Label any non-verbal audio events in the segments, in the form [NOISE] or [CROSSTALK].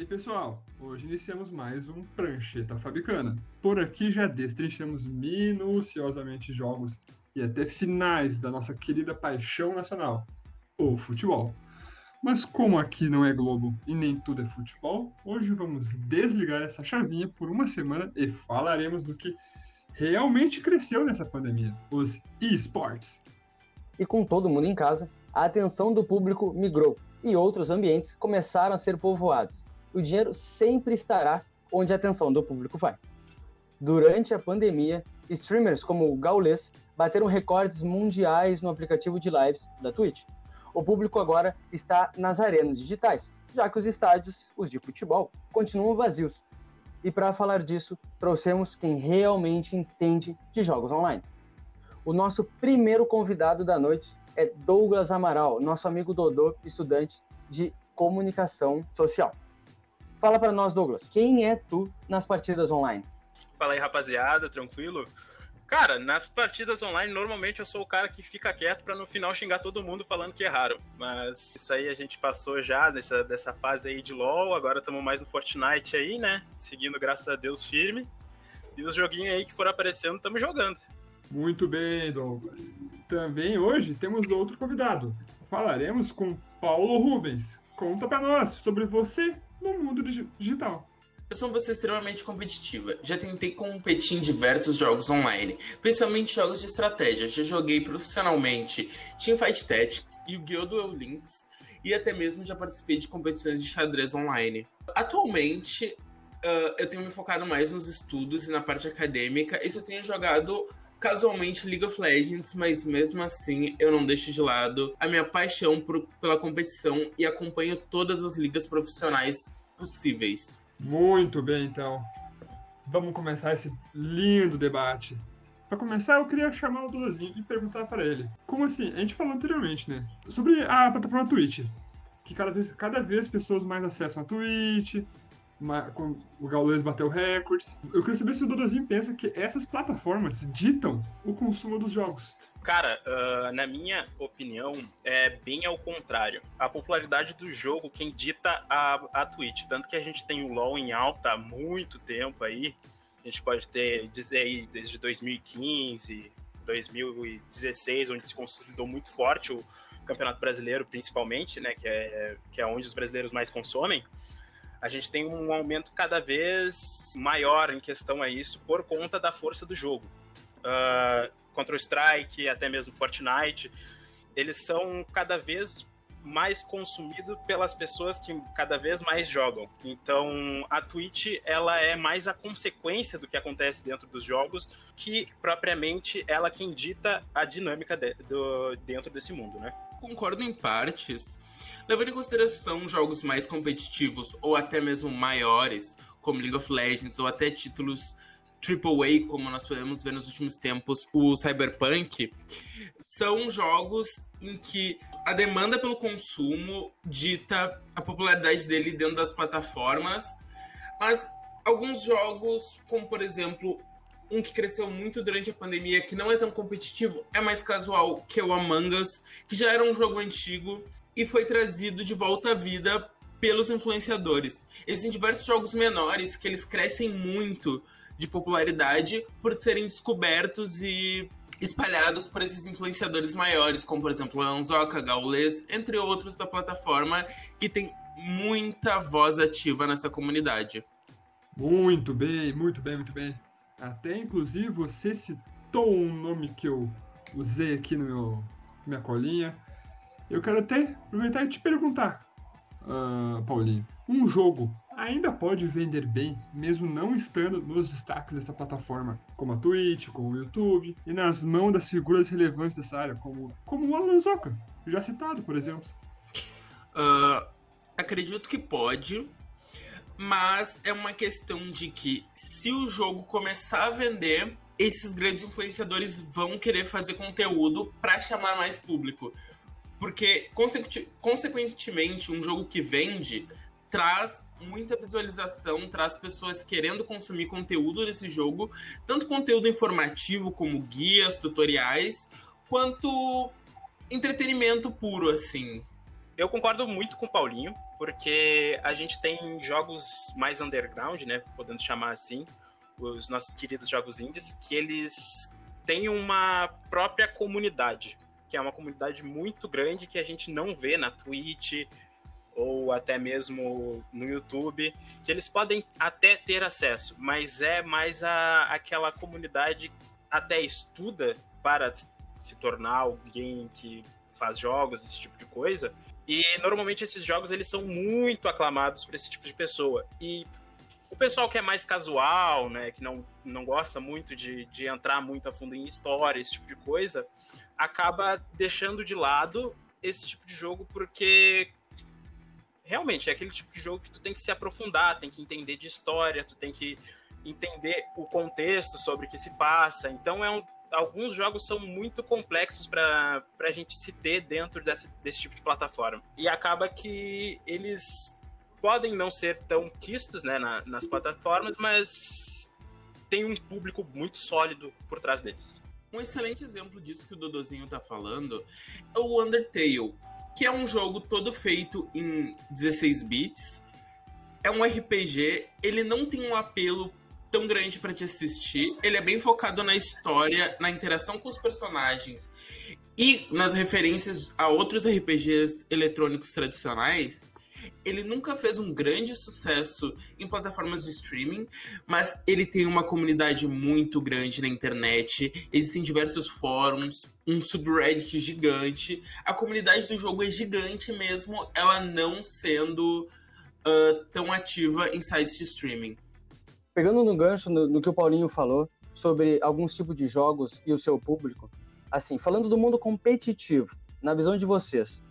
aí, pessoal? Hoje iniciamos mais um Prancheta Fabicana. Por aqui já destrinchamos minuciosamente jogos e até finais da nossa querida paixão nacional, o futebol. Mas como aqui não é Globo e nem tudo é futebol, hoje vamos desligar essa chavinha por uma semana e falaremos do que realmente cresceu nessa pandemia, os esportes. E com todo mundo em casa, a atenção do público migrou e outros ambientes começaram a ser povoados. O dinheiro sempre estará onde a atenção do público vai. Durante a pandemia, streamers como o Gaules bateram recordes mundiais no aplicativo de lives da Twitch. O público agora está nas arenas digitais, já que os estádios, os de futebol, continuam vazios. E para falar disso, trouxemos quem realmente entende de jogos online. O nosso primeiro convidado da noite é Douglas Amaral, nosso amigo Dodô, estudante de comunicação social. Fala para nós, Douglas, quem é tu nas partidas online? Fala aí, rapaziada, tranquilo? Cara, nas partidas online, normalmente eu sou o cara que fica quieto para no final xingar todo mundo falando que erraram. Mas isso aí a gente passou já dessa, dessa fase aí de LoL, agora estamos mais no Fortnite aí, né? Seguindo, graças a Deus, firme. E os joguinhos aí que foram aparecendo, estamos jogando. Muito bem, Douglas. Também hoje temos outro convidado. Falaremos com Paulo Rubens. Conta para nós sobre você no mundo digital. Eu sou uma pessoa extremamente competitiva. Já tentei competir em diversos jogos online, principalmente jogos de estratégia. Já joguei profissionalmente Teamfight Tactics, Yu-Gi-Oh! Duel Links e até mesmo já participei de competições de xadrez online. Atualmente, uh, eu tenho me focado mais nos estudos e na parte acadêmica, e eu tenho jogado casualmente League of Legends, mas mesmo assim eu não deixo de lado a minha paixão por, pela competição e acompanho todas as ligas profissionais possíveis. Muito bem, então. Vamos começar esse lindo debate. Para começar, eu queria chamar o Dudazinho e perguntar para ele. Como assim? A gente falou anteriormente, né? Sobre a plataforma Twitch. Que cada vez, cada vez pessoas mais acessam a Twitch, o Gaules bateu recordes. Eu queria saber se o Dodozinho pensa que essas plataformas ditam o consumo dos jogos. Cara, uh, na minha opinião, é bem ao contrário. A popularidade do jogo, quem dita a, a Twitch. Tanto que a gente tem o LoL em alta há muito tempo aí. A gente pode ter, dizer aí, desde 2015, 2016, onde se consolidou muito forte o Campeonato Brasileiro, principalmente, né? Que é, que é onde os brasileiros mais consomem a gente tem um aumento cada vez maior em questão a isso por conta da força do jogo. Uh, Counter-Strike, até mesmo Fortnite, eles são cada vez mais consumidos pelas pessoas que cada vez mais jogam. Então, a Twitch, ela é mais a consequência do que acontece dentro dos jogos que propriamente ela quem dita a dinâmica de, do, dentro desse mundo, né? Concordo em partes, Levando em consideração jogos mais competitivos ou até mesmo maiores, como League of Legends, ou até títulos AAA, como nós podemos ver nos últimos tempos, o Cyberpunk, são jogos em que a demanda pelo consumo dita a popularidade dele dentro das plataformas, mas alguns jogos, como por exemplo um que cresceu muito durante a pandemia, que não é tão competitivo, é mais casual, que é o Among Us, que já era um jogo antigo e foi trazido de volta à vida pelos influenciadores. Existem diversos jogos menores que eles crescem muito de popularidade por serem descobertos e espalhados por esses influenciadores maiores, como por exemplo Anzoka, Gaules, entre outros da plataforma, que tem muita voz ativa nessa comunidade. Muito bem, muito bem, muito bem. Até inclusive você citou um nome que eu usei aqui no meu minha colinha, eu quero até aproveitar e te perguntar, uh, Paulinho. Um jogo ainda pode vender bem, mesmo não estando nos destaques dessa plataforma, como a Twitch, como o YouTube, e nas mãos das figuras relevantes dessa área, como, como o Alan Zoka, já citado, por exemplo? Uh, acredito que pode, mas é uma questão de que se o jogo começar a vender, esses grandes influenciadores vão querer fazer conteúdo para chamar mais público. Porque, consequentemente, um jogo que vende traz muita visualização, traz pessoas querendo consumir conteúdo desse jogo, tanto conteúdo informativo como guias, tutoriais, quanto entretenimento puro, assim. Eu concordo muito com o Paulinho, porque a gente tem jogos mais underground, né? Podendo chamar assim, os nossos queridos jogos indies, que eles têm uma própria comunidade, que é uma comunidade muito grande que a gente não vê na Twitch ou até mesmo no YouTube, que eles podem até ter acesso, mas é mais a, aquela comunidade até estuda para se tornar alguém que faz jogos, esse tipo de coisa, e normalmente esses jogos eles são muito aclamados por esse tipo de pessoa. E o pessoal que é mais casual, né, que não, não gosta muito de, de entrar muito a fundo em história, esse tipo de coisa, acaba deixando de lado esse tipo de jogo porque realmente é aquele tipo de jogo que tu tem que se aprofundar, tem que entender de história, tu tem que entender o contexto sobre o que se passa. Então é um, alguns jogos são muito complexos para a gente se ter dentro desse, desse tipo de plataforma. E acaba que eles podem não ser tão quistos né, na, nas plataformas, mas tem um público muito sólido por trás deles. Um excelente exemplo disso que o Dodozinho tá falando é o Undertale, que é um jogo todo feito em 16 bits. É um RPG, ele não tem um apelo tão grande para te assistir. Ele é bem focado na história, na interação com os personagens e nas referências a outros RPGs eletrônicos tradicionais. Ele nunca fez um grande sucesso em plataformas de streaming, mas ele tem uma comunidade muito grande na internet. Existem diversos fóruns, um subreddit gigante. A comunidade do jogo é gigante mesmo, ela não sendo uh, tão ativa em sites de streaming pegando no gancho no, no, que o Paulinho falou sobre alguns tipos de jogos e o seu público, assim, falando do mundo competitivo, na visão de vocês,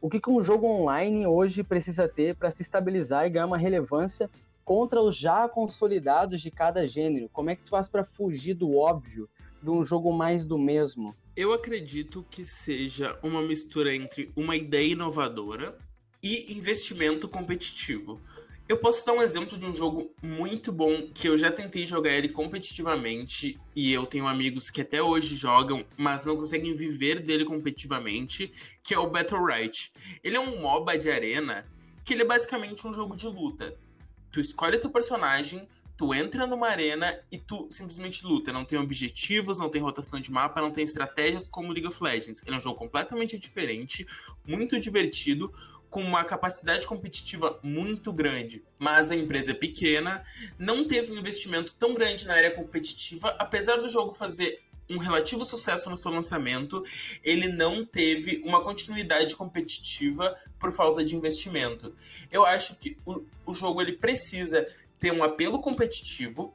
o que, que um jogo online hoje precisa ter para se estabilizar e ganhar uma relevância contra os já consolidados de cada gênero? Como é que tu faz para fugir do óbvio de um jogo mais do mesmo? Eu acredito que seja uma mistura entre uma ideia inovadora e investimento competitivo. Eu posso dar um exemplo de um jogo muito bom que eu já tentei jogar ele competitivamente e eu tenho amigos que até hoje jogam, mas não conseguem viver dele competitivamente, que é o Battle Right. Ele é um MOBA de arena que ele é basicamente um jogo de luta. Tu escolhe teu personagem, tu entra numa arena e tu simplesmente luta. Não tem objetivos, não tem rotação de mapa, não tem estratégias como League of Legends. Ele é um jogo completamente diferente, muito divertido, com uma capacidade competitiva muito grande, mas a empresa é pequena, não teve um investimento tão grande na área competitiva, apesar do jogo fazer um relativo sucesso no seu lançamento, ele não teve uma continuidade competitiva por falta de investimento. Eu acho que o, o jogo ele precisa ter um apelo competitivo,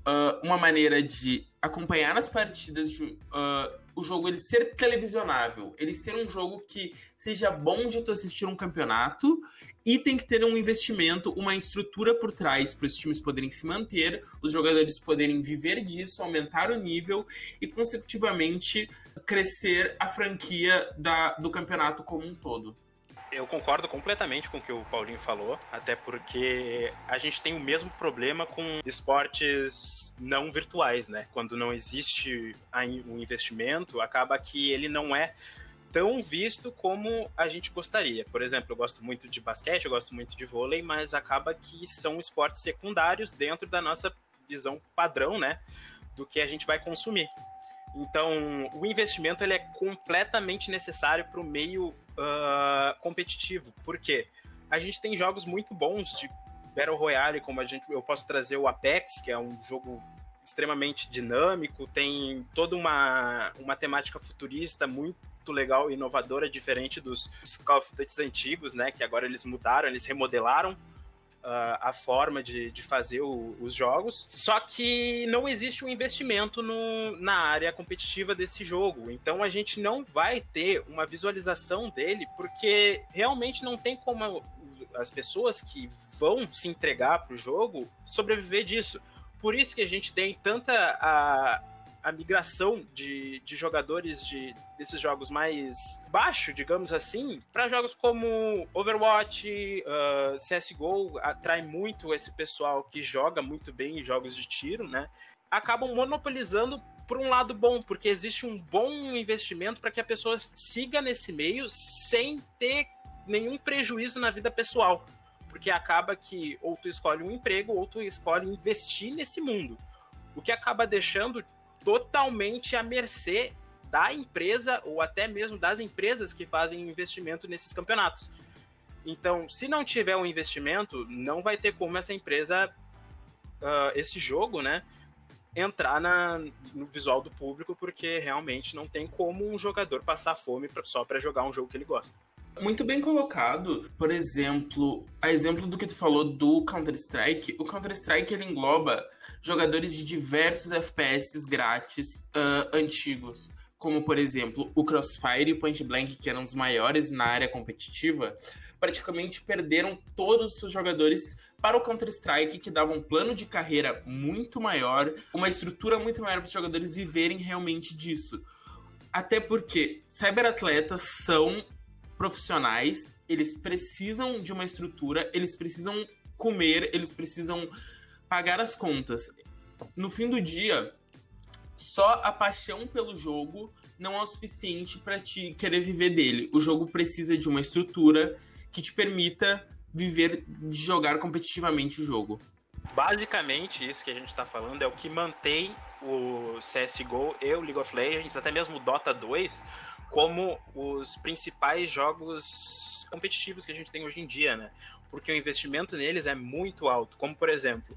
uh, uma maneira de acompanhar as partidas de, uh, o jogo ele ser televisionável, ele ser um jogo que seja bom de tu assistir um campeonato e tem que ter um investimento, uma estrutura por trás para os times poderem se manter, os jogadores poderem viver disso, aumentar o nível e consecutivamente crescer a franquia da, do campeonato como um todo. Eu concordo completamente com o que o Paulinho falou, até porque a gente tem o mesmo problema com esportes não virtuais, né? Quando não existe um investimento, acaba que ele não é tão visto como a gente gostaria. Por exemplo, eu gosto muito de basquete, eu gosto muito de vôlei, mas acaba que são esportes secundários dentro da nossa visão padrão, né? Do que a gente vai consumir. Então, o investimento ele é completamente necessário para o meio uh, competitivo. Por quê? A gente tem jogos muito bons de Battle Royale, como a gente, eu posso trazer o Apex, que é um jogo extremamente dinâmico, tem toda uma, uma temática futurista muito legal e inovadora, diferente dos Call of Duty antigos, né? Que agora eles mudaram, eles remodelaram uh, a forma de, de fazer o, os jogos. Só que não existe um investimento no, na área competitiva desse jogo. Então a gente não vai ter uma visualização dele, porque realmente não tem como as pessoas que vão se entregar para o jogo sobreviver disso. Por isso que a gente tem tanta a, a migração de, de jogadores de, desses jogos mais baixo, digamos assim, para jogos como Overwatch, uh, CSGO, atrai muito esse pessoal que joga muito bem em jogos de tiro, né? Acabam monopolizando por um lado bom, porque existe um bom investimento para que a pessoa siga nesse meio sem ter nenhum prejuízo na vida pessoal. Porque acaba que ou tu escolhe um emprego ou tu escolhe investir nesse mundo. O que acaba deixando totalmente à mercê da empresa ou até mesmo das empresas que fazem investimento nesses campeonatos. Então, se não tiver um investimento, não vai ter como essa empresa, uh, esse jogo, né, entrar na, no visual do público, porque realmente não tem como um jogador passar fome pra, só para jogar um jogo que ele gosta. Muito bem colocado. Por exemplo, a exemplo do que tu falou do Counter-Strike, o Counter-Strike ele engloba jogadores de diversos FPS grátis uh, antigos, como por exemplo o Crossfire e o Point Blank, que eram os maiores na área competitiva, praticamente perderam todos os seus jogadores para o Counter-Strike, que dava um plano de carreira muito maior, uma estrutura muito maior para os jogadores viverem realmente disso. Até porque cyberatletas são profissionais, eles precisam de uma estrutura, eles precisam comer, eles precisam pagar as contas. No fim do dia, só a paixão pelo jogo não é o suficiente para te querer viver dele. O jogo precisa de uma estrutura que te permita viver de jogar competitivamente o jogo. Basicamente, isso que a gente está falando é o que mantém o CSGO e o League of Legends, até mesmo o Dota 2, como os principais jogos competitivos que a gente tem hoje em dia, né? Porque o investimento neles é muito alto. Como, por exemplo,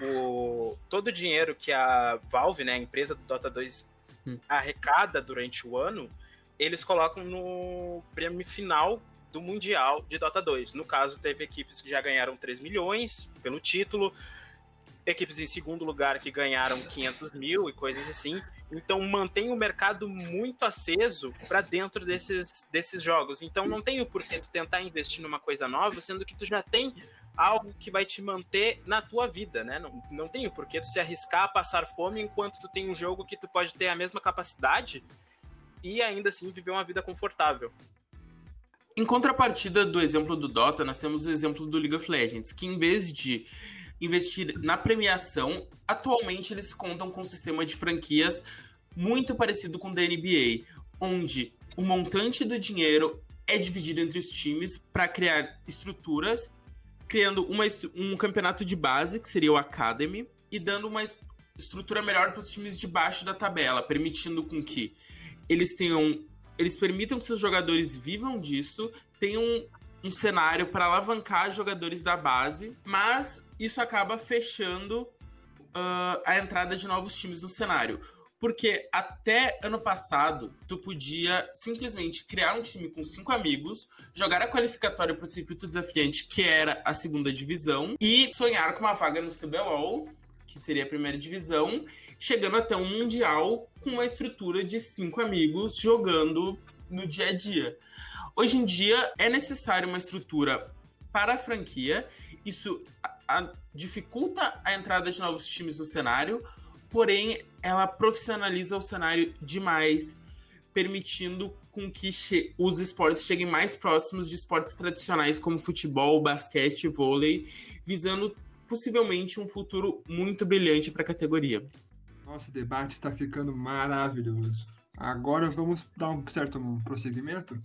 o, todo o dinheiro que a Valve, né, a empresa do Dota 2, hum. arrecada durante o ano, eles colocam no prêmio final do Mundial de Dota 2. No caso, teve equipes que já ganharam 3 milhões pelo título, equipes em segundo lugar que ganharam 500 mil e coisas assim. Então mantém o mercado muito aceso para dentro desses, desses jogos. Então não tem o porquê tu tentar investir numa coisa nova, sendo que tu já tem algo que vai te manter na tua vida, né? Não, não tem o porquê tu se arriscar a passar fome enquanto tu tem um jogo que tu pode ter a mesma capacidade e ainda assim viver uma vida confortável. Em contrapartida do exemplo do Dota, nós temos o exemplo do League of Legends, que em vez de investir na premiação, atualmente eles contam com um sistema de franquias muito parecido com o da NBA, onde o montante do dinheiro é dividido entre os times para criar estruturas, criando uma, um campeonato de base, que seria o Academy, e dando uma estrutura melhor para os times de baixo da tabela, permitindo com que eles tenham. Eles permitam que seus jogadores vivam disso, tenham um cenário para alavancar jogadores da base, mas isso acaba fechando uh, a entrada de novos times no cenário. Porque até ano passado, tu podia simplesmente criar um time com cinco amigos, jogar a qualificatória para o circuito desafiante, que era a segunda divisão, e sonhar com uma vaga no CBLOL, que seria a primeira divisão, chegando até um Mundial com uma estrutura de cinco amigos jogando no dia a dia. Hoje em dia é necessário uma estrutura para a franquia. Isso a, a, dificulta a entrada de novos times no cenário, porém ela profissionaliza o cenário demais, permitindo com que os esportes cheguem mais próximos de esportes tradicionais como futebol, basquete, vôlei, visando possivelmente um futuro muito brilhante para a categoria. Nosso debate está ficando maravilhoso. Agora vamos dar um certo prosseguimento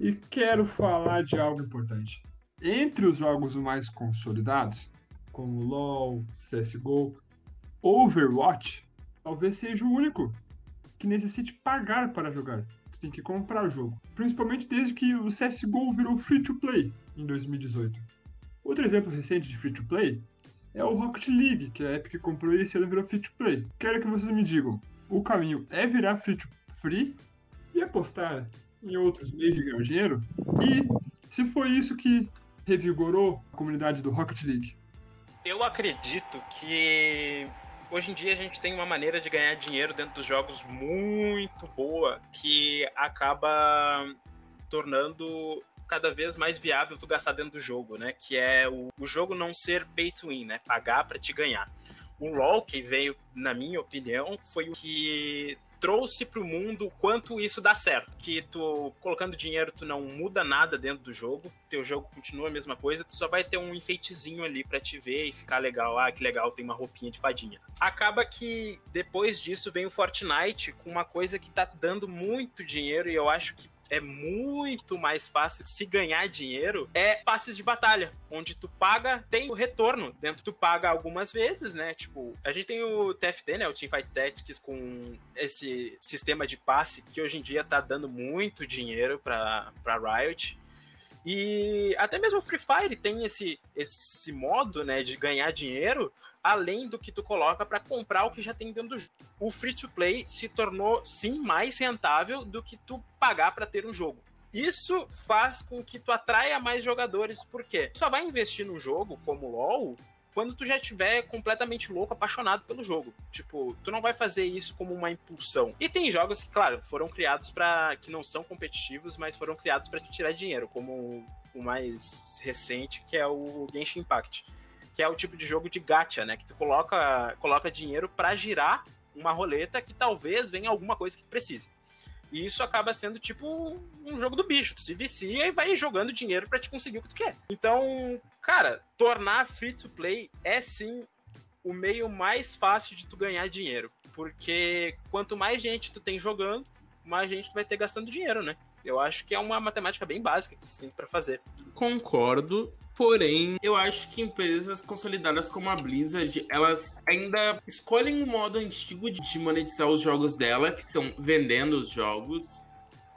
e quero falar de algo importante. Entre os jogos mais consolidados, como LoL, CSGO, Overwatch, talvez seja o único que necessite pagar para jogar. Você tem que comprar o jogo. Principalmente desde que o CSGO virou free to play em 2018. Outro exemplo recente de free to play é o Rocket League, que a Epic comprou e esse ano virou free to play. Quero que vocês me digam: o caminho é virar free to free e apostar em outros meios de ganhar dinheiro? E se foi isso que revigorou a comunidade do Rocket League? Eu acredito que hoje em dia a gente tem uma maneira de ganhar dinheiro dentro dos jogos muito boa que acaba tornando cada vez mais viável tu gastar dentro do jogo, né? Que é o, o jogo não ser pay to win, né? Pagar para te ganhar. O LoL que veio, na minha opinião, foi o que trouxe para o mundo o quanto isso dá certo. Que tu colocando dinheiro, tu não muda nada dentro do jogo, teu jogo continua a mesma coisa, tu só vai ter um enfeitezinho ali para te ver e ficar legal. Ah, que legal, tem uma roupinha de fadinha. Acaba que depois disso vem o Fortnite com uma coisa que tá dando muito dinheiro e eu acho que é muito mais fácil se ganhar dinheiro é passes de batalha, onde tu paga, tem o retorno dentro, tu paga algumas vezes, né? Tipo, a gente tem o TFT, né? O Teamfight Tactics com esse sistema de passe que hoje em dia tá dando muito dinheiro pra, pra Riot. E até mesmo o Free Fire tem esse, esse modo, né, de ganhar dinheiro, além do que tu coloca para comprar o que já tem dentro do jogo. O free to play se tornou sim mais rentável do que tu pagar para ter um jogo. Isso faz com que tu atraia mais jogadores, porque só vai investir no jogo como LoL quando tu já estiver completamente louco, apaixonado pelo jogo. Tipo, tu não vai fazer isso como uma impulsão. E tem jogos que, claro, foram criados para que não são competitivos, mas foram criados para te tirar dinheiro, como o mais recente, que é o Genshin Impact, que é o tipo de jogo de gacha, né, que tu coloca coloca dinheiro para girar uma roleta que talvez venha alguma coisa que precise. E isso acaba sendo tipo um jogo do bicho. Tu se vicia e vai jogando dinheiro para te conseguir o que tu quer. Então, cara, tornar free to play é sim o meio mais fácil de tu ganhar dinheiro. Porque quanto mais gente tu tem jogando, mais gente tu vai ter gastando dinheiro, né? Eu acho que é uma matemática bem básica que você tem para fazer. Concordo. Porém, eu acho que empresas consolidadas como a Blizzard, elas ainda escolhem um modo antigo de monetizar os jogos dela, que são vendendo os jogos.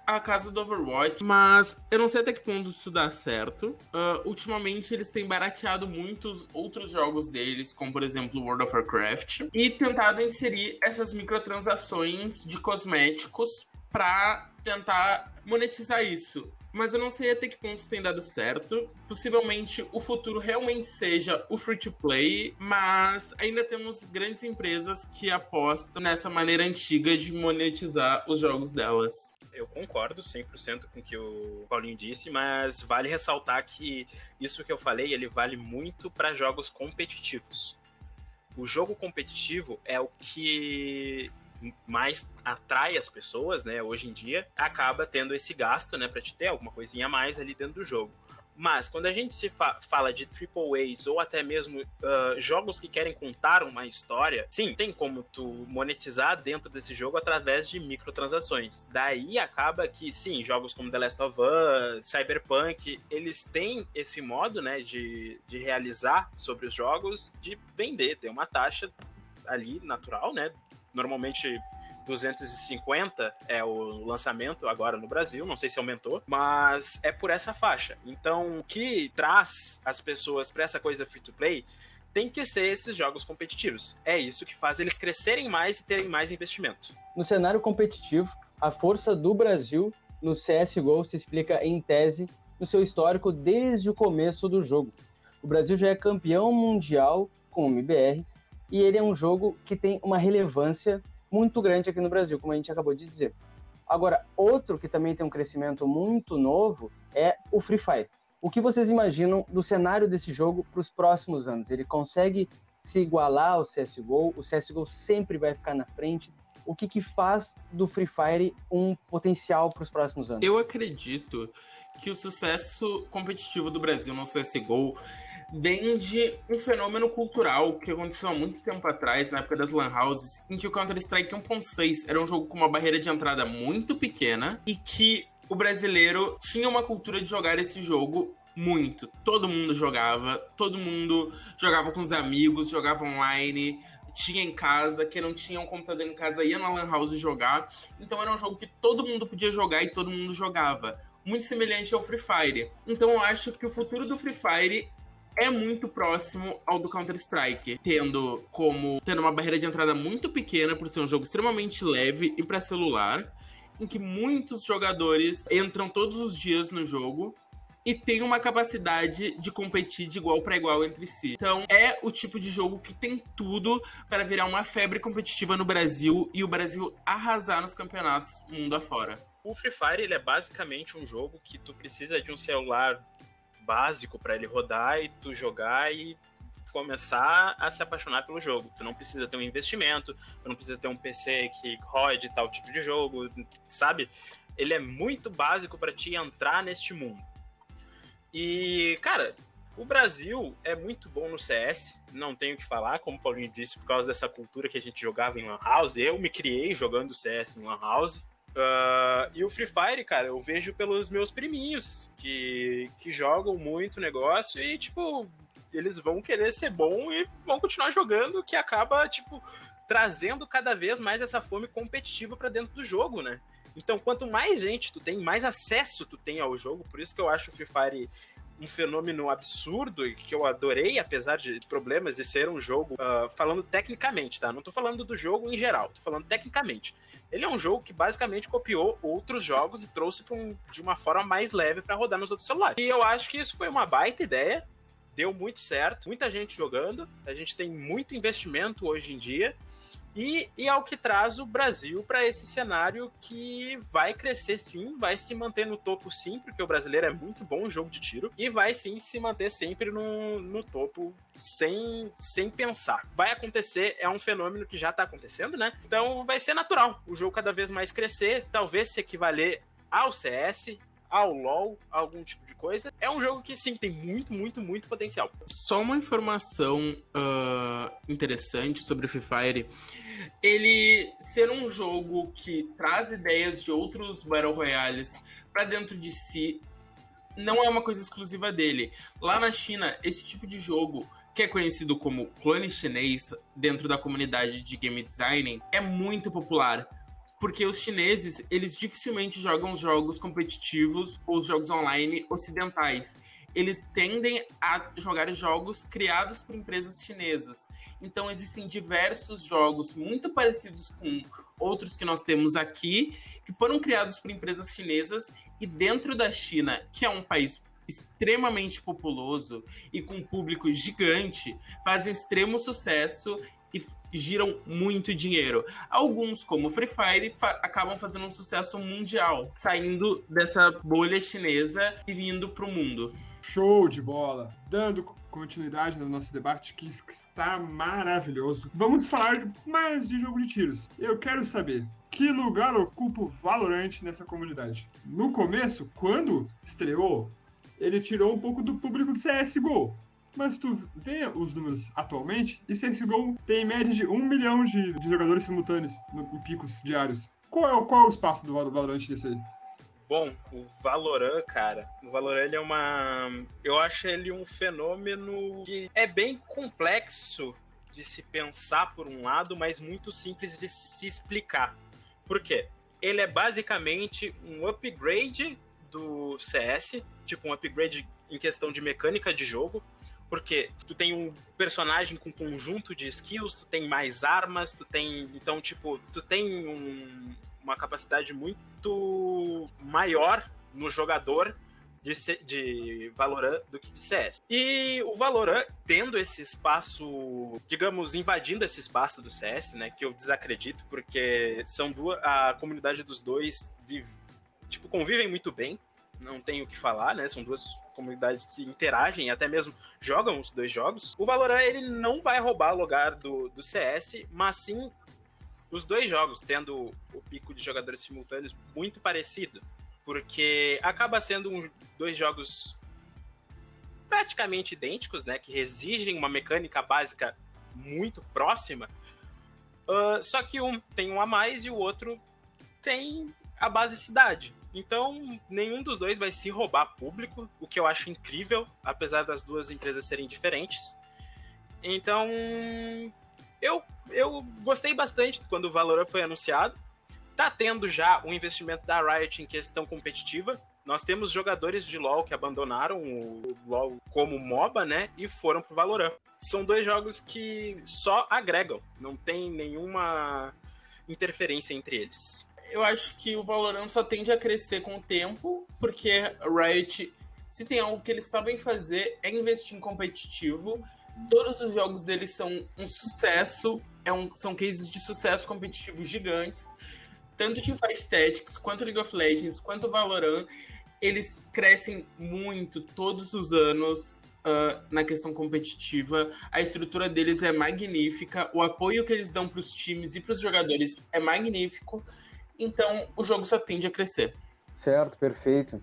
A casa do Overwatch, mas eu não sei até que ponto isso dá certo. Uh, ultimamente eles têm barateado muitos outros jogos deles, como por exemplo World of Warcraft, e tentado inserir essas microtransações de cosméticos para tentar monetizar isso mas eu não sei até que ponto isso tem dado certo. Possivelmente o futuro realmente seja o free to play, mas ainda temos grandes empresas que apostam nessa maneira antiga de monetizar os jogos delas. Eu concordo 100% com o que o Paulinho disse, mas vale ressaltar que isso que eu falei, ele vale muito para jogos competitivos. O jogo competitivo é o que mais atrai as pessoas, né, hoje em dia, acaba tendo esse gasto, né, para te ter alguma coisinha a mais ali dentro do jogo. Mas quando a gente se fa fala de triple A's ou até mesmo uh, jogos que querem contar uma história, sim, tem como tu monetizar dentro desse jogo através de microtransações. Daí acaba que, sim, jogos como The Last of Us, Cyberpunk, eles têm esse modo, né, de, de realizar sobre os jogos, de vender, ter uma taxa ali natural, né, normalmente 250 é o lançamento agora no Brasil, não sei se aumentou, mas é por essa faixa. Então, o que traz as pessoas para essa coisa free to play tem que ser esses jogos competitivos. É isso que faz eles crescerem mais e terem mais investimento. No cenário competitivo, a força do Brasil no CSGO se explica em tese no seu histórico desde o começo do jogo. O Brasil já é campeão mundial com o MBR e ele é um jogo que tem uma relevância muito grande aqui no Brasil, como a gente acabou de dizer. Agora, outro que também tem um crescimento muito novo é o Free Fire. O que vocês imaginam do cenário desse jogo para os próximos anos? Ele consegue se igualar ao CSGO? O CSGO sempre vai ficar na frente? O que, que faz do Free Fire um potencial para os próximos anos? Eu acredito que o sucesso competitivo do Brasil no CSGO vem de um fenômeno cultural que aconteceu há muito tempo atrás, na época das Lan Houses, em que o Counter-Strike 1.6 era um jogo com uma barreira de entrada muito pequena e que o brasileiro tinha uma cultura de jogar esse jogo muito. Todo mundo jogava, todo mundo jogava com os amigos, jogava online, tinha em casa, quem não tinha um computador em casa ia na Lan House jogar. Então era um jogo que todo mundo podia jogar e todo mundo jogava. Muito semelhante ao Free Fire. Então eu acho que o futuro do Free Fire é muito próximo ao do Counter-Strike, tendo como tendo uma barreira de entrada muito pequena por ser um jogo extremamente leve e para celular, em que muitos jogadores entram todos os dias no jogo e tem uma capacidade de competir de igual para igual entre si. Então, é o tipo de jogo que tem tudo para virar uma febre competitiva no Brasil e o Brasil arrasar nos campeonatos mundo afora. O Free Fire ele é basicamente um jogo que tu precisa de um celular básico para ele rodar e tu jogar e começar a se apaixonar pelo jogo. Tu não precisa ter um investimento, tu não precisa ter um PC que rode tal tipo de jogo, sabe? Ele é muito básico para te entrar neste mundo. E, cara, o Brasil é muito bom no CS, não tenho o que falar, como o Paulinho disse, por causa dessa cultura que a gente jogava em Lan House. Eu me criei jogando CS em Lan House. Uh, e o Free Fire, cara, eu vejo pelos meus priminhos que, que jogam muito negócio e, tipo, eles vão querer ser bom e vão continuar jogando, que acaba, tipo, trazendo cada vez mais essa fome competitiva para dentro do jogo, né? Então, quanto mais gente tu tem, mais acesso tu tem ao jogo. Por isso que eu acho o Free Fire um fenômeno absurdo e que eu adorei, apesar de problemas de ser um jogo, uh, falando tecnicamente, tá? Não tô falando do jogo em geral, tô falando tecnicamente. Ele é um jogo que basicamente copiou outros jogos e trouxe um, de uma forma mais leve para rodar nos outros celulares. E eu acho que isso foi uma baita ideia, deu muito certo, muita gente jogando, a gente tem muito investimento hoje em dia. E, e é o que traz o Brasil para esse cenário que vai crescer sim, vai se manter no topo sim, porque o brasileiro é muito bom em jogo de tiro, e vai sim se manter sempre no, no topo sem, sem pensar. Vai acontecer, é um fenômeno que já está acontecendo, né? Então vai ser natural o jogo cada vez mais crescer, talvez se equivaler ao CS, ao LoL, algum tipo de coisa. É um jogo que, sim, tem muito, muito, muito potencial. Só uma informação uh, interessante sobre Free Fire. Ele ser um jogo que traz ideias de outros Battle Royales para dentro de si não é uma coisa exclusiva dele. Lá na China, esse tipo de jogo, que é conhecido como clone chinês dentro da comunidade de game design, é muito popular porque os chineses, eles dificilmente jogam jogos competitivos ou jogos online ocidentais. Eles tendem a jogar jogos criados por empresas chinesas. Então existem diversos jogos muito parecidos com outros que nós temos aqui, que foram criados por empresas chinesas e dentro da China, que é um país extremamente populoso e com um público gigante, fazem extremo sucesso e giram muito dinheiro. Alguns, como Free Fire, fa acabam fazendo um sucesso mundial, saindo dessa bolha chinesa e vindo para o mundo. Show de bola! Dando continuidade no nosso debate que está maravilhoso. Vamos falar mais de jogo de tiros. Eu quero saber que lugar ocupa o Valorant nessa comunidade. No começo, quando estreou, ele tirou um pouco do público do CSGO. Mas tu vê os números atualmente, e CSGO tem em média de 1 milhão de, de jogadores simultâneos no, em picos diários. Qual é, qual é o espaço do Valorant desse aí? Bom, o Valorant, cara, o Valorant ele é uma. Eu acho ele um fenômeno que é bem complexo de se pensar por um lado, mas muito simples de se explicar. Por quê? Ele é basicamente um upgrade do CS, tipo um upgrade em questão de mecânica de jogo. Porque tu tem um personagem com conjunto de skills, tu tem mais armas, tu tem. Então, tipo, tu tem um, uma capacidade muito maior no jogador de, de Valorant do que de CS. E o Valorant, tendo esse espaço, digamos, invadindo esse espaço do CS, né? Que eu desacredito, porque são duas. A comunidade dos dois vive, tipo, convivem muito bem. Não tenho o que falar, né? São duas comunidades que interagem, até mesmo jogam os dois jogos, o Valorant ele não vai roubar o lugar do, do CS, mas sim os dois jogos, tendo o pico de jogadores simultâneos muito parecido. Porque acaba sendo um, dois jogos praticamente idênticos, né? Que exigem uma mecânica básica muito próxima. Uh, só que um tem um a mais e o outro tem a basicidade. Então, nenhum dos dois vai se roubar público, o que eu acho incrível, apesar das duas empresas serem diferentes. Então, eu, eu gostei bastante quando o Valorant foi anunciado. Tá tendo já um investimento da Riot em questão competitiva. Nós temos jogadores de LoL que abandonaram o LoL como MOBA, né, e foram pro Valorant. São dois jogos que só agregam, não tem nenhuma interferência entre eles eu acho que o Valorant só tende a crescer com o tempo, porque Riot, se tem algo que eles sabem fazer, é investir em competitivo. Todos os jogos deles são um sucesso, é um, são cases de sucesso competitivo gigantes. Tanto Teamfight Tactics, quanto League of Legends, quanto Valorant, eles crescem muito todos os anos uh, na questão competitiva. A estrutura deles é magnífica, o apoio que eles dão para os times e para os jogadores é magnífico. Então o jogo só tende a crescer. Certo, perfeito.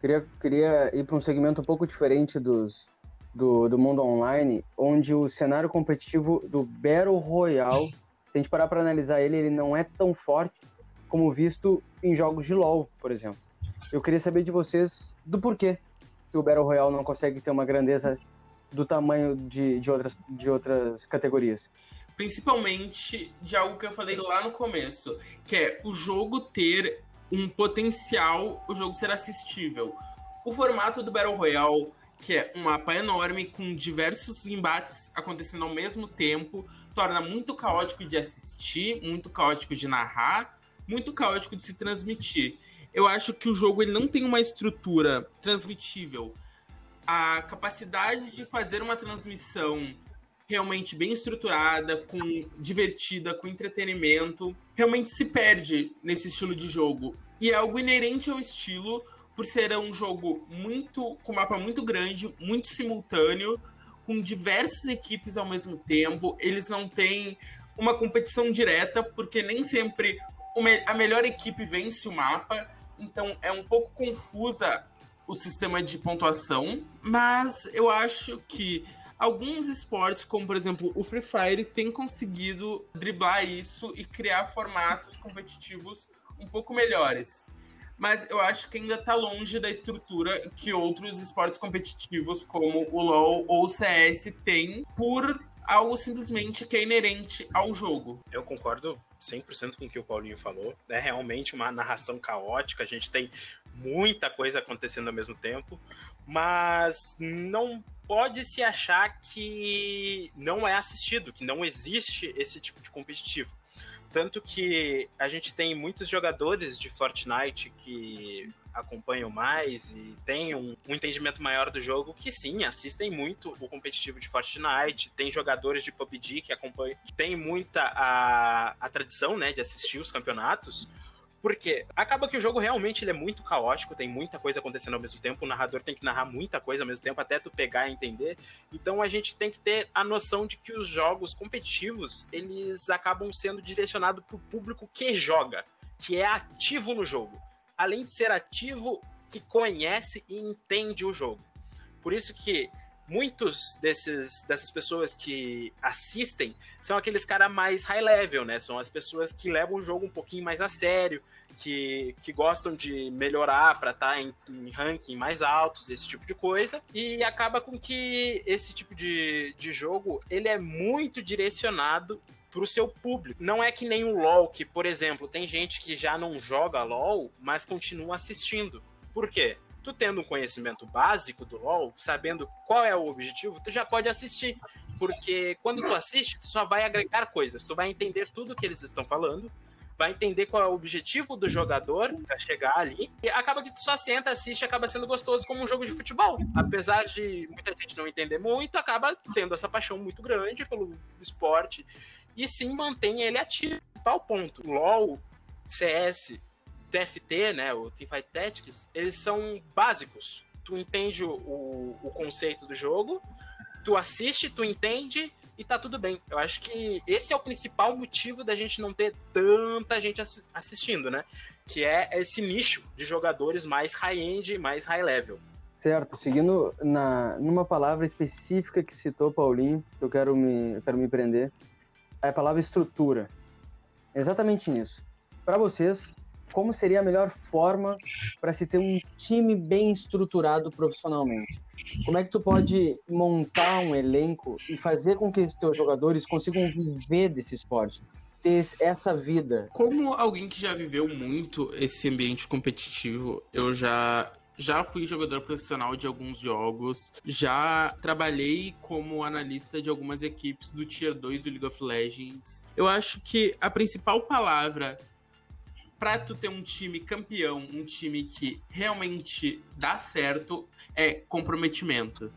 Queria, queria ir para um segmento um pouco diferente dos, do, do mundo online, onde o cenário competitivo do Battle Royale, se a gente parar para analisar ele, ele não é tão forte como visto em jogos de LoL, por exemplo. Eu queria saber de vocês do porquê que o Battle Royale não consegue ter uma grandeza do tamanho de, de, outras, de outras categorias. Principalmente de algo que eu falei lá no começo, que é o jogo ter um potencial, o jogo ser assistível. O formato do Battle Royale, que é um mapa enorme com diversos embates acontecendo ao mesmo tempo, torna muito caótico de assistir, muito caótico de narrar, muito caótico de se transmitir. Eu acho que o jogo ele não tem uma estrutura transmitível. A capacidade de fazer uma transmissão realmente bem estruturada, com divertida, com entretenimento, realmente se perde nesse estilo de jogo. E é algo inerente ao estilo, por ser um jogo muito com mapa muito grande, muito simultâneo, com diversas equipes ao mesmo tempo. Eles não têm uma competição direta, porque nem sempre a melhor equipe vence o mapa. Então é um pouco confusa o sistema de pontuação, mas eu acho que alguns esportes, como por exemplo o Free Fire, têm conseguido driblar isso e criar formatos competitivos um pouco melhores. Mas eu acho que ainda está longe da estrutura que outros esportes competitivos, como o LoL ou o CS, têm por algo simplesmente que é inerente ao jogo. Eu concordo 100% com o que o Paulinho falou. É realmente uma narração caótica, a gente tem muita coisa acontecendo ao mesmo tempo, mas não pode se achar que não é assistido, que não existe esse tipo de competitivo. Tanto que a gente tem muitos jogadores de Fortnite que acompanham mais e têm um, um, entendimento maior do jogo que sim, assistem muito o competitivo de Fortnite. Tem jogadores de PUBG que acompanham, que tem muita a, a tradição, né, de assistir os campeonatos. Porque acaba que o jogo realmente ele é muito caótico, tem muita coisa acontecendo ao mesmo tempo, o narrador tem que narrar muita coisa ao mesmo tempo até tu pegar e entender. Então a gente tem que ter a noção de que os jogos competitivos, eles acabam sendo direcionados para o público que joga, que é ativo no jogo. Além de ser ativo, que conhece e entende o jogo. Por isso que muitos desses, dessas pessoas que assistem são aqueles caras mais high level, né? São as pessoas que levam o jogo um pouquinho mais a sério, que, que gostam de melhorar para estar tá em, em ranking mais altos, esse tipo de coisa. E acaba com que esse tipo de, de jogo ele é muito direcionado para o seu público. Não é que nem o LoL, que, por exemplo, tem gente que já não joga LoL, mas continua assistindo. Por quê? Tu tendo um conhecimento básico do LoL, sabendo qual é o objetivo, tu já pode assistir. Porque quando tu assiste, tu só vai agregar coisas. Tu vai entender tudo que eles estão falando, vai entender qual é o objetivo do jogador para chegar ali. E acaba que tu só senta, assiste, acaba sendo gostoso como um jogo de futebol. Apesar de muita gente não entender muito, acaba tendo essa paixão muito grande pelo esporte. E sim mantém ele ativo. Tal ponto. LoL, CS, TFT, né, o Teamfight Tactics, eles são básicos. Tu entende o, o, o, conceito do jogo, tu assiste, tu entende e tá tudo bem. Eu acho que esse é o principal motivo da gente não ter tanta gente assistindo, né? Que é esse nicho de jogadores mais high-end, mais high-level. Certo, seguindo na, numa palavra específica que citou Paulinho, que eu quero me, quero me prender, é a palavra estrutura. Exatamente nisso. Para vocês, como seria a melhor forma para se ter um time bem estruturado profissionalmente? Como é que tu pode montar um elenco e fazer com que os teus jogadores consigam viver desse esporte? Ter essa vida. Como alguém que já viveu muito esse ambiente competitivo, eu já já fui jogador profissional de alguns jogos, já trabalhei como analista de algumas equipes do Tier 2 do League of Legends. Eu acho que a principal palavra para tu ter um time campeão, um time que realmente dá certo, é comprometimento.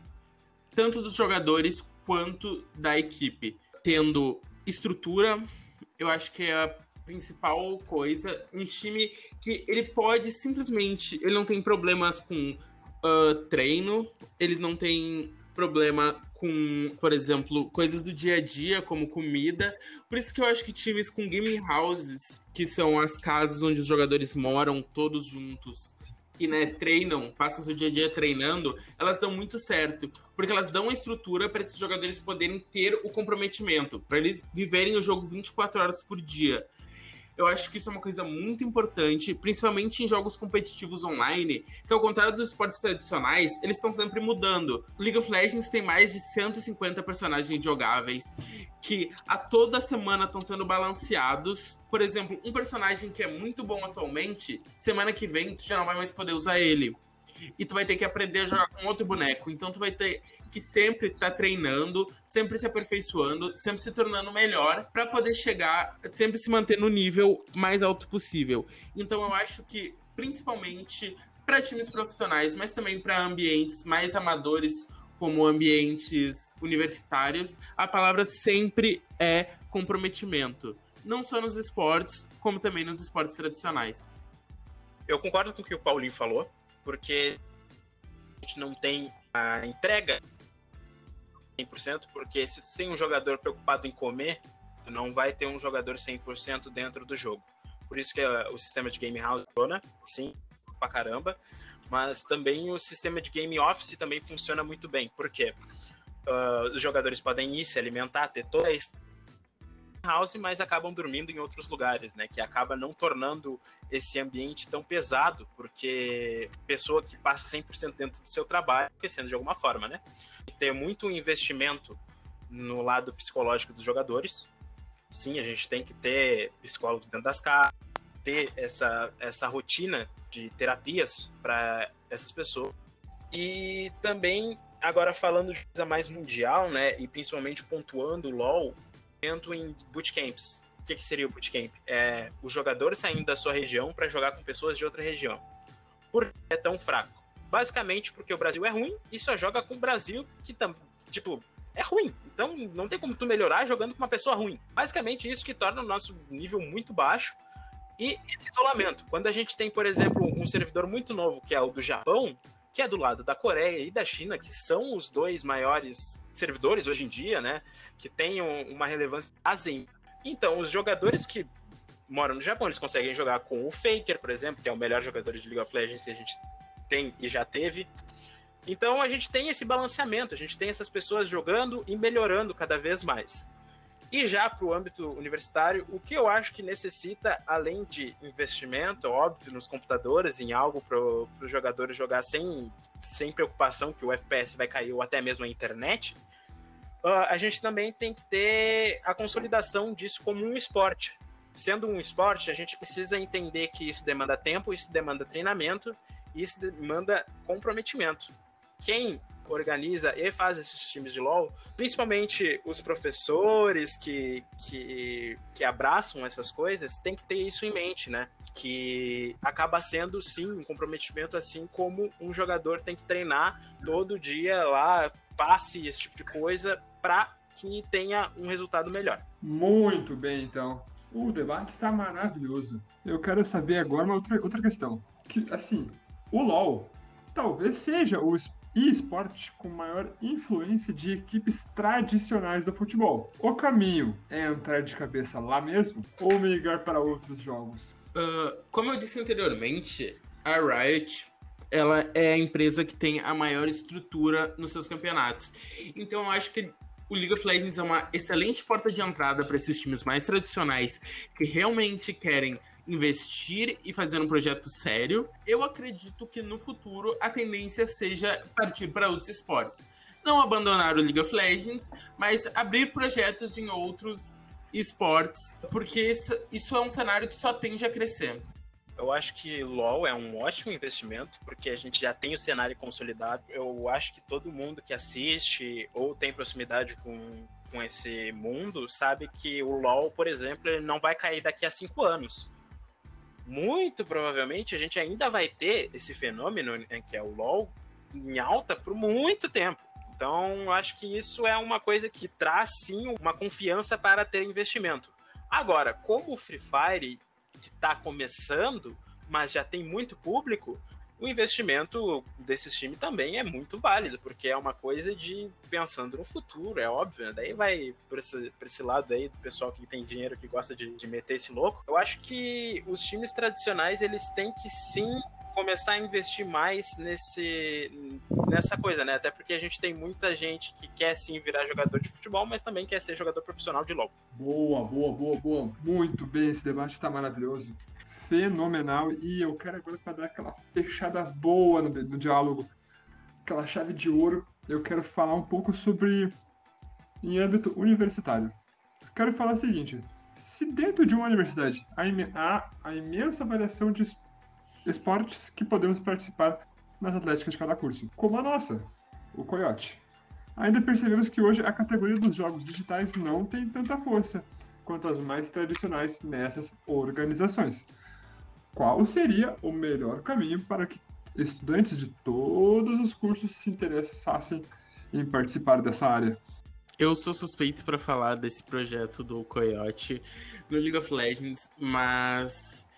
Tanto dos jogadores quanto da equipe. Tendo estrutura, eu acho que é a principal coisa. Um time que ele pode simplesmente. Ele não tem problemas com uh, treino, ele não tem problema com, por exemplo, coisas do dia a dia, como comida. Por isso que eu acho que times com gaming houses, que são as casas onde os jogadores moram todos juntos e né, treinam, passam seu dia a dia treinando, elas dão muito certo, porque elas dão uma estrutura para esses jogadores poderem ter o comprometimento, para eles viverem o jogo 24 horas por dia. Eu acho que isso é uma coisa muito importante, principalmente em jogos competitivos online, que ao contrário dos esportes tradicionais, eles estão sempre mudando. League of Legends tem mais de 150 personagens jogáveis que a toda semana estão sendo balanceados. Por exemplo, um personagem que é muito bom atualmente, semana que vem tu já não vai mais poder usar ele e tu vai ter que aprender a jogar com outro boneco. Então tu vai ter que sempre estar tá treinando, sempre se aperfeiçoando, sempre se tornando melhor para poder chegar, sempre se manter no nível mais alto possível. Então eu acho que principalmente para times profissionais, mas também para ambientes mais amadores como ambientes universitários, a palavra sempre é comprometimento. Não só nos esportes, como também nos esportes tradicionais. Eu concordo com o que o Paulinho falou porque a gente não tem a entrega 100%, porque se tem um jogador preocupado em comer, não vai ter um jogador 100% dentro do jogo. Por isso que é o sistema de Game House funciona, sim, pra caramba, mas também o sistema de Game Office também funciona muito bem, porque uh, os jogadores podem ir se alimentar, ter toda a house, mas acabam dormindo em outros lugares, né? Que acaba não tornando esse ambiente tão pesado, porque pessoa que passa 100% dentro do seu trabalho, crescendo de alguma forma, né? Ter muito investimento no lado psicológico dos jogadores. Sim, a gente tem que ter psicólogos dentro das casas, ter essa, essa rotina de terapias para essas pessoas. E também, agora falando de coisa mais mundial, né? E principalmente pontuando o LoL, em bootcamps. O que, que seria o bootcamp? É o jogador saindo da sua região para jogar com pessoas de outra região. Por que é tão fraco? Basicamente porque o Brasil é ruim e só joga com o Brasil que, tam, tipo, é ruim. Então não tem como tu melhorar jogando com uma pessoa ruim. Basicamente isso que torna o nosso nível muito baixo. E esse isolamento. Quando a gente tem, por exemplo, um servidor muito novo, que é o do Japão, que é do lado da Coreia e da China, que são os dois maiores servidores hoje em dia, né? Que tenham uma relevância assim. Então, os jogadores que moram no Japão, eles conseguem jogar com o Faker, por exemplo, que é o melhor jogador de League of Legends que a gente tem e já teve. Então a gente tem esse balanceamento, a gente tem essas pessoas jogando e melhorando cada vez mais. E já para o âmbito universitário, o que eu acho que necessita, além de investimento, óbvio, nos computadores, em algo para os jogadores jogar sem, sem preocupação que o FPS vai cair ou até mesmo a internet, uh, a gente também tem que ter a consolidação disso como um esporte. Sendo um esporte, a gente precisa entender que isso demanda tempo, isso demanda treinamento, isso demanda comprometimento. Quem organiza e faz esses times de LoL, principalmente os professores que, que, que abraçam essas coisas, tem que ter isso em mente, né? Que acaba sendo, sim, um comprometimento, assim como um jogador tem que treinar todo dia lá, passe, esse tipo de coisa, para que tenha um resultado melhor. Muito bem, então. O debate está maravilhoso. Eu quero saber agora uma outra, outra questão. Que, assim, o LoL talvez seja o e esporte com maior influência de equipes tradicionais do futebol. O caminho é entrar de cabeça lá mesmo ou migrar para outros jogos? Uh, como eu disse anteriormente, a Riot ela é a empresa que tem a maior estrutura nos seus campeonatos. Então eu acho que o League of Legends é uma excelente porta de entrada para esses times mais tradicionais que realmente querem investir e fazer um projeto sério. Eu acredito que no futuro a tendência seja partir para outros esportes. Não abandonar o League of Legends, mas abrir projetos em outros esportes, porque isso é um cenário que só tende a crescer. Eu acho que LoL é um ótimo investimento, porque a gente já tem o cenário consolidado. Eu acho que todo mundo que assiste ou tem proximidade com, com esse mundo sabe que o LoL, por exemplo, ele não vai cair daqui a cinco anos muito provavelmente a gente ainda vai ter esse fenômeno né, que é o LoL em alta por muito tempo. Então, acho que isso é uma coisa que traz sim uma confiança para ter investimento. Agora, como o Free Fire está começando, mas já tem muito público, o investimento desses times também é muito válido, porque é uma coisa de pensando no futuro, é óbvio. Né? Daí vai por esse, esse lado aí do pessoal que tem dinheiro que gosta de, de meter esse louco. Eu acho que os times tradicionais eles têm que sim começar a investir mais nesse, nessa coisa, né? Até porque a gente tem muita gente que quer sim virar jogador de futebol, mas também quer ser jogador profissional de LoL. Boa, boa, boa, boa. Muito bem, esse debate tá maravilhoso. Fenomenal. E eu quero agora para dar aquela fechada boa no, no diálogo, aquela chave de ouro. Eu quero falar um pouco sobre em âmbito universitário. Quero falar o seguinte: se dentro de uma universidade há a imensa variação de esportes que podemos participar nas atléticas de cada curso, como a nossa, o Coyote. Ainda percebemos que hoje a categoria dos jogos digitais não tem tanta força quanto as mais tradicionais nessas organizações. Qual seria o melhor caminho para que estudantes de todos os cursos se interessassem em participar dessa área? Eu sou suspeito para falar desse projeto do Coyote no League of Legends, mas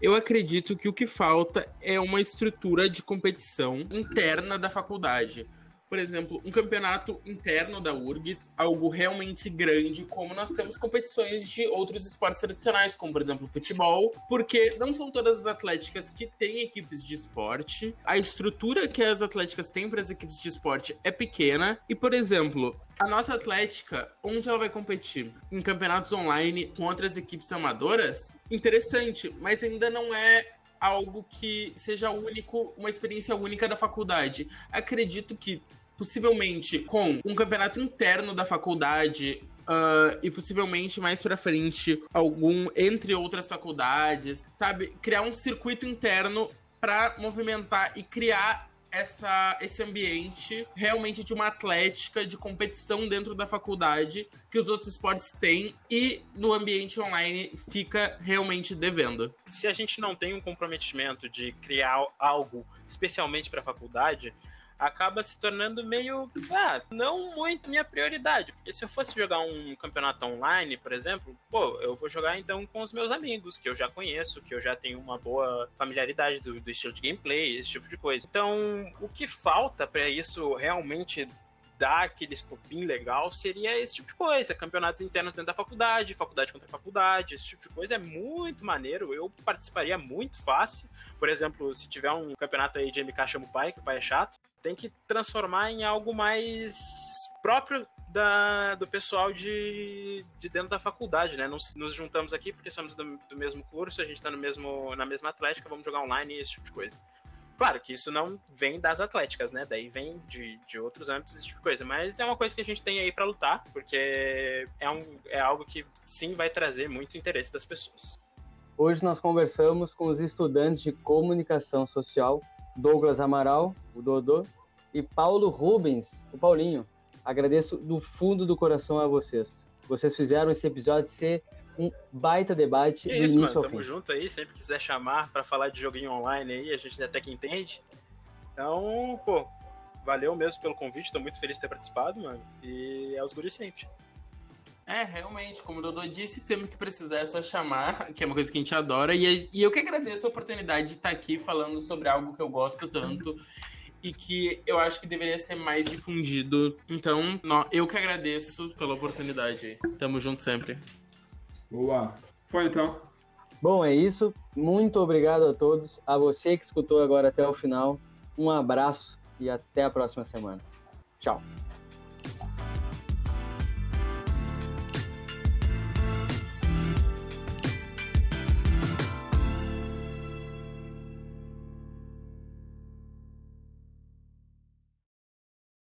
eu acredito que o que falta é uma estrutura de competição interna da faculdade. Por exemplo, um campeonato interno da URGS, algo realmente grande, como nós temos competições de outros esportes tradicionais, como por exemplo futebol, porque não são todas as atléticas que têm equipes de esporte. A estrutura que as atléticas têm para as equipes de esporte é pequena. E, por exemplo, a nossa Atlética, onde ela vai competir? Em campeonatos online com outras equipes amadoras? Interessante, mas ainda não é algo que seja único, uma experiência única da faculdade. Acredito que possivelmente com um campeonato interno da faculdade Uh, e possivelmente mais para frente algum entre outras faculdades, sabe, criar um circuito interno para movimentar e criar essa, esse ambiente realmente de uma atlética, de competição dentro da faculdade que os outros esportes têm e no ambiente online fica realmente devendo. Se a gente não tem um comprometimento de criar algo especialmente para a faculdade, acaba se tornando meio, ah, não muito minha prioridade. Porque se eu fosse jogar um campeonato online, por exemplo, pô, eu vou jogar então com os meus amigos, que eu já conheço, que eu já tenho uma boa familiaridade do, do estilo de gameplay, esse tipo de coisa. Então, o que falta para isso realmente dar aquele estopim legal seria esse tipo de coisa. Campeonatos internos dentro da faculdade, faculdade contra faculdade, esse tipo de coisa é muito maneiro. Eu participaria muito fácil. Por exemplo, se tiver um campeonato aí de MK chama o pai, que o pai é chato, tem que transformar em algo mais próprio da, do pessoal de, de dentro da faculdade, né? Nos, nos juntamos aqui porque somos do, do mesmo curso, a gente está mesmo, na mesma atlética, vamos jogar online e esse tipo de coisa. Claro que isso não vem das atléticas, né? Daí vem de, de outros âmbitos, esse tipo de coisa. Mas é uma coisa que a gente tem aí para lutar, porque é, um, é algo que sim vai trazer muito interesse das pessoas. Hoje nós conversamos com os estudantes de comunicação social, Douglas Amaral, o Dodô, e Paulo Rubens, o Paulinho. Agradeço do fundo do coração a vocês. Vocês fizeram esse episódio ser um baita debate que isso, mano, tamo fim. junto aí, sempre quiser chamar para falar de joguinho online aí, a gente até que entende. Então, pô, valeu mesmo pelo convite, tô muito feliz de ter participado, mano. E é os guris sempre. É, realmente, como o Dodô disse, sempre que precisar é só chamar, [LAUGHS] que é uma coisa que a gente adora. E, e eu que agradeço a oportunidade de estar aqui falando sobre algo que eu gosto tanto e que eu acho que deveria ser mais difundido. Então, eu que agradeço pela oportunidade. Tamo junto sempre. Boa. Foi então. Bom, é isso. Muito obrigado a todos. A você que escutou agora até o final. Um abraço e até a próxima semana. Tchau.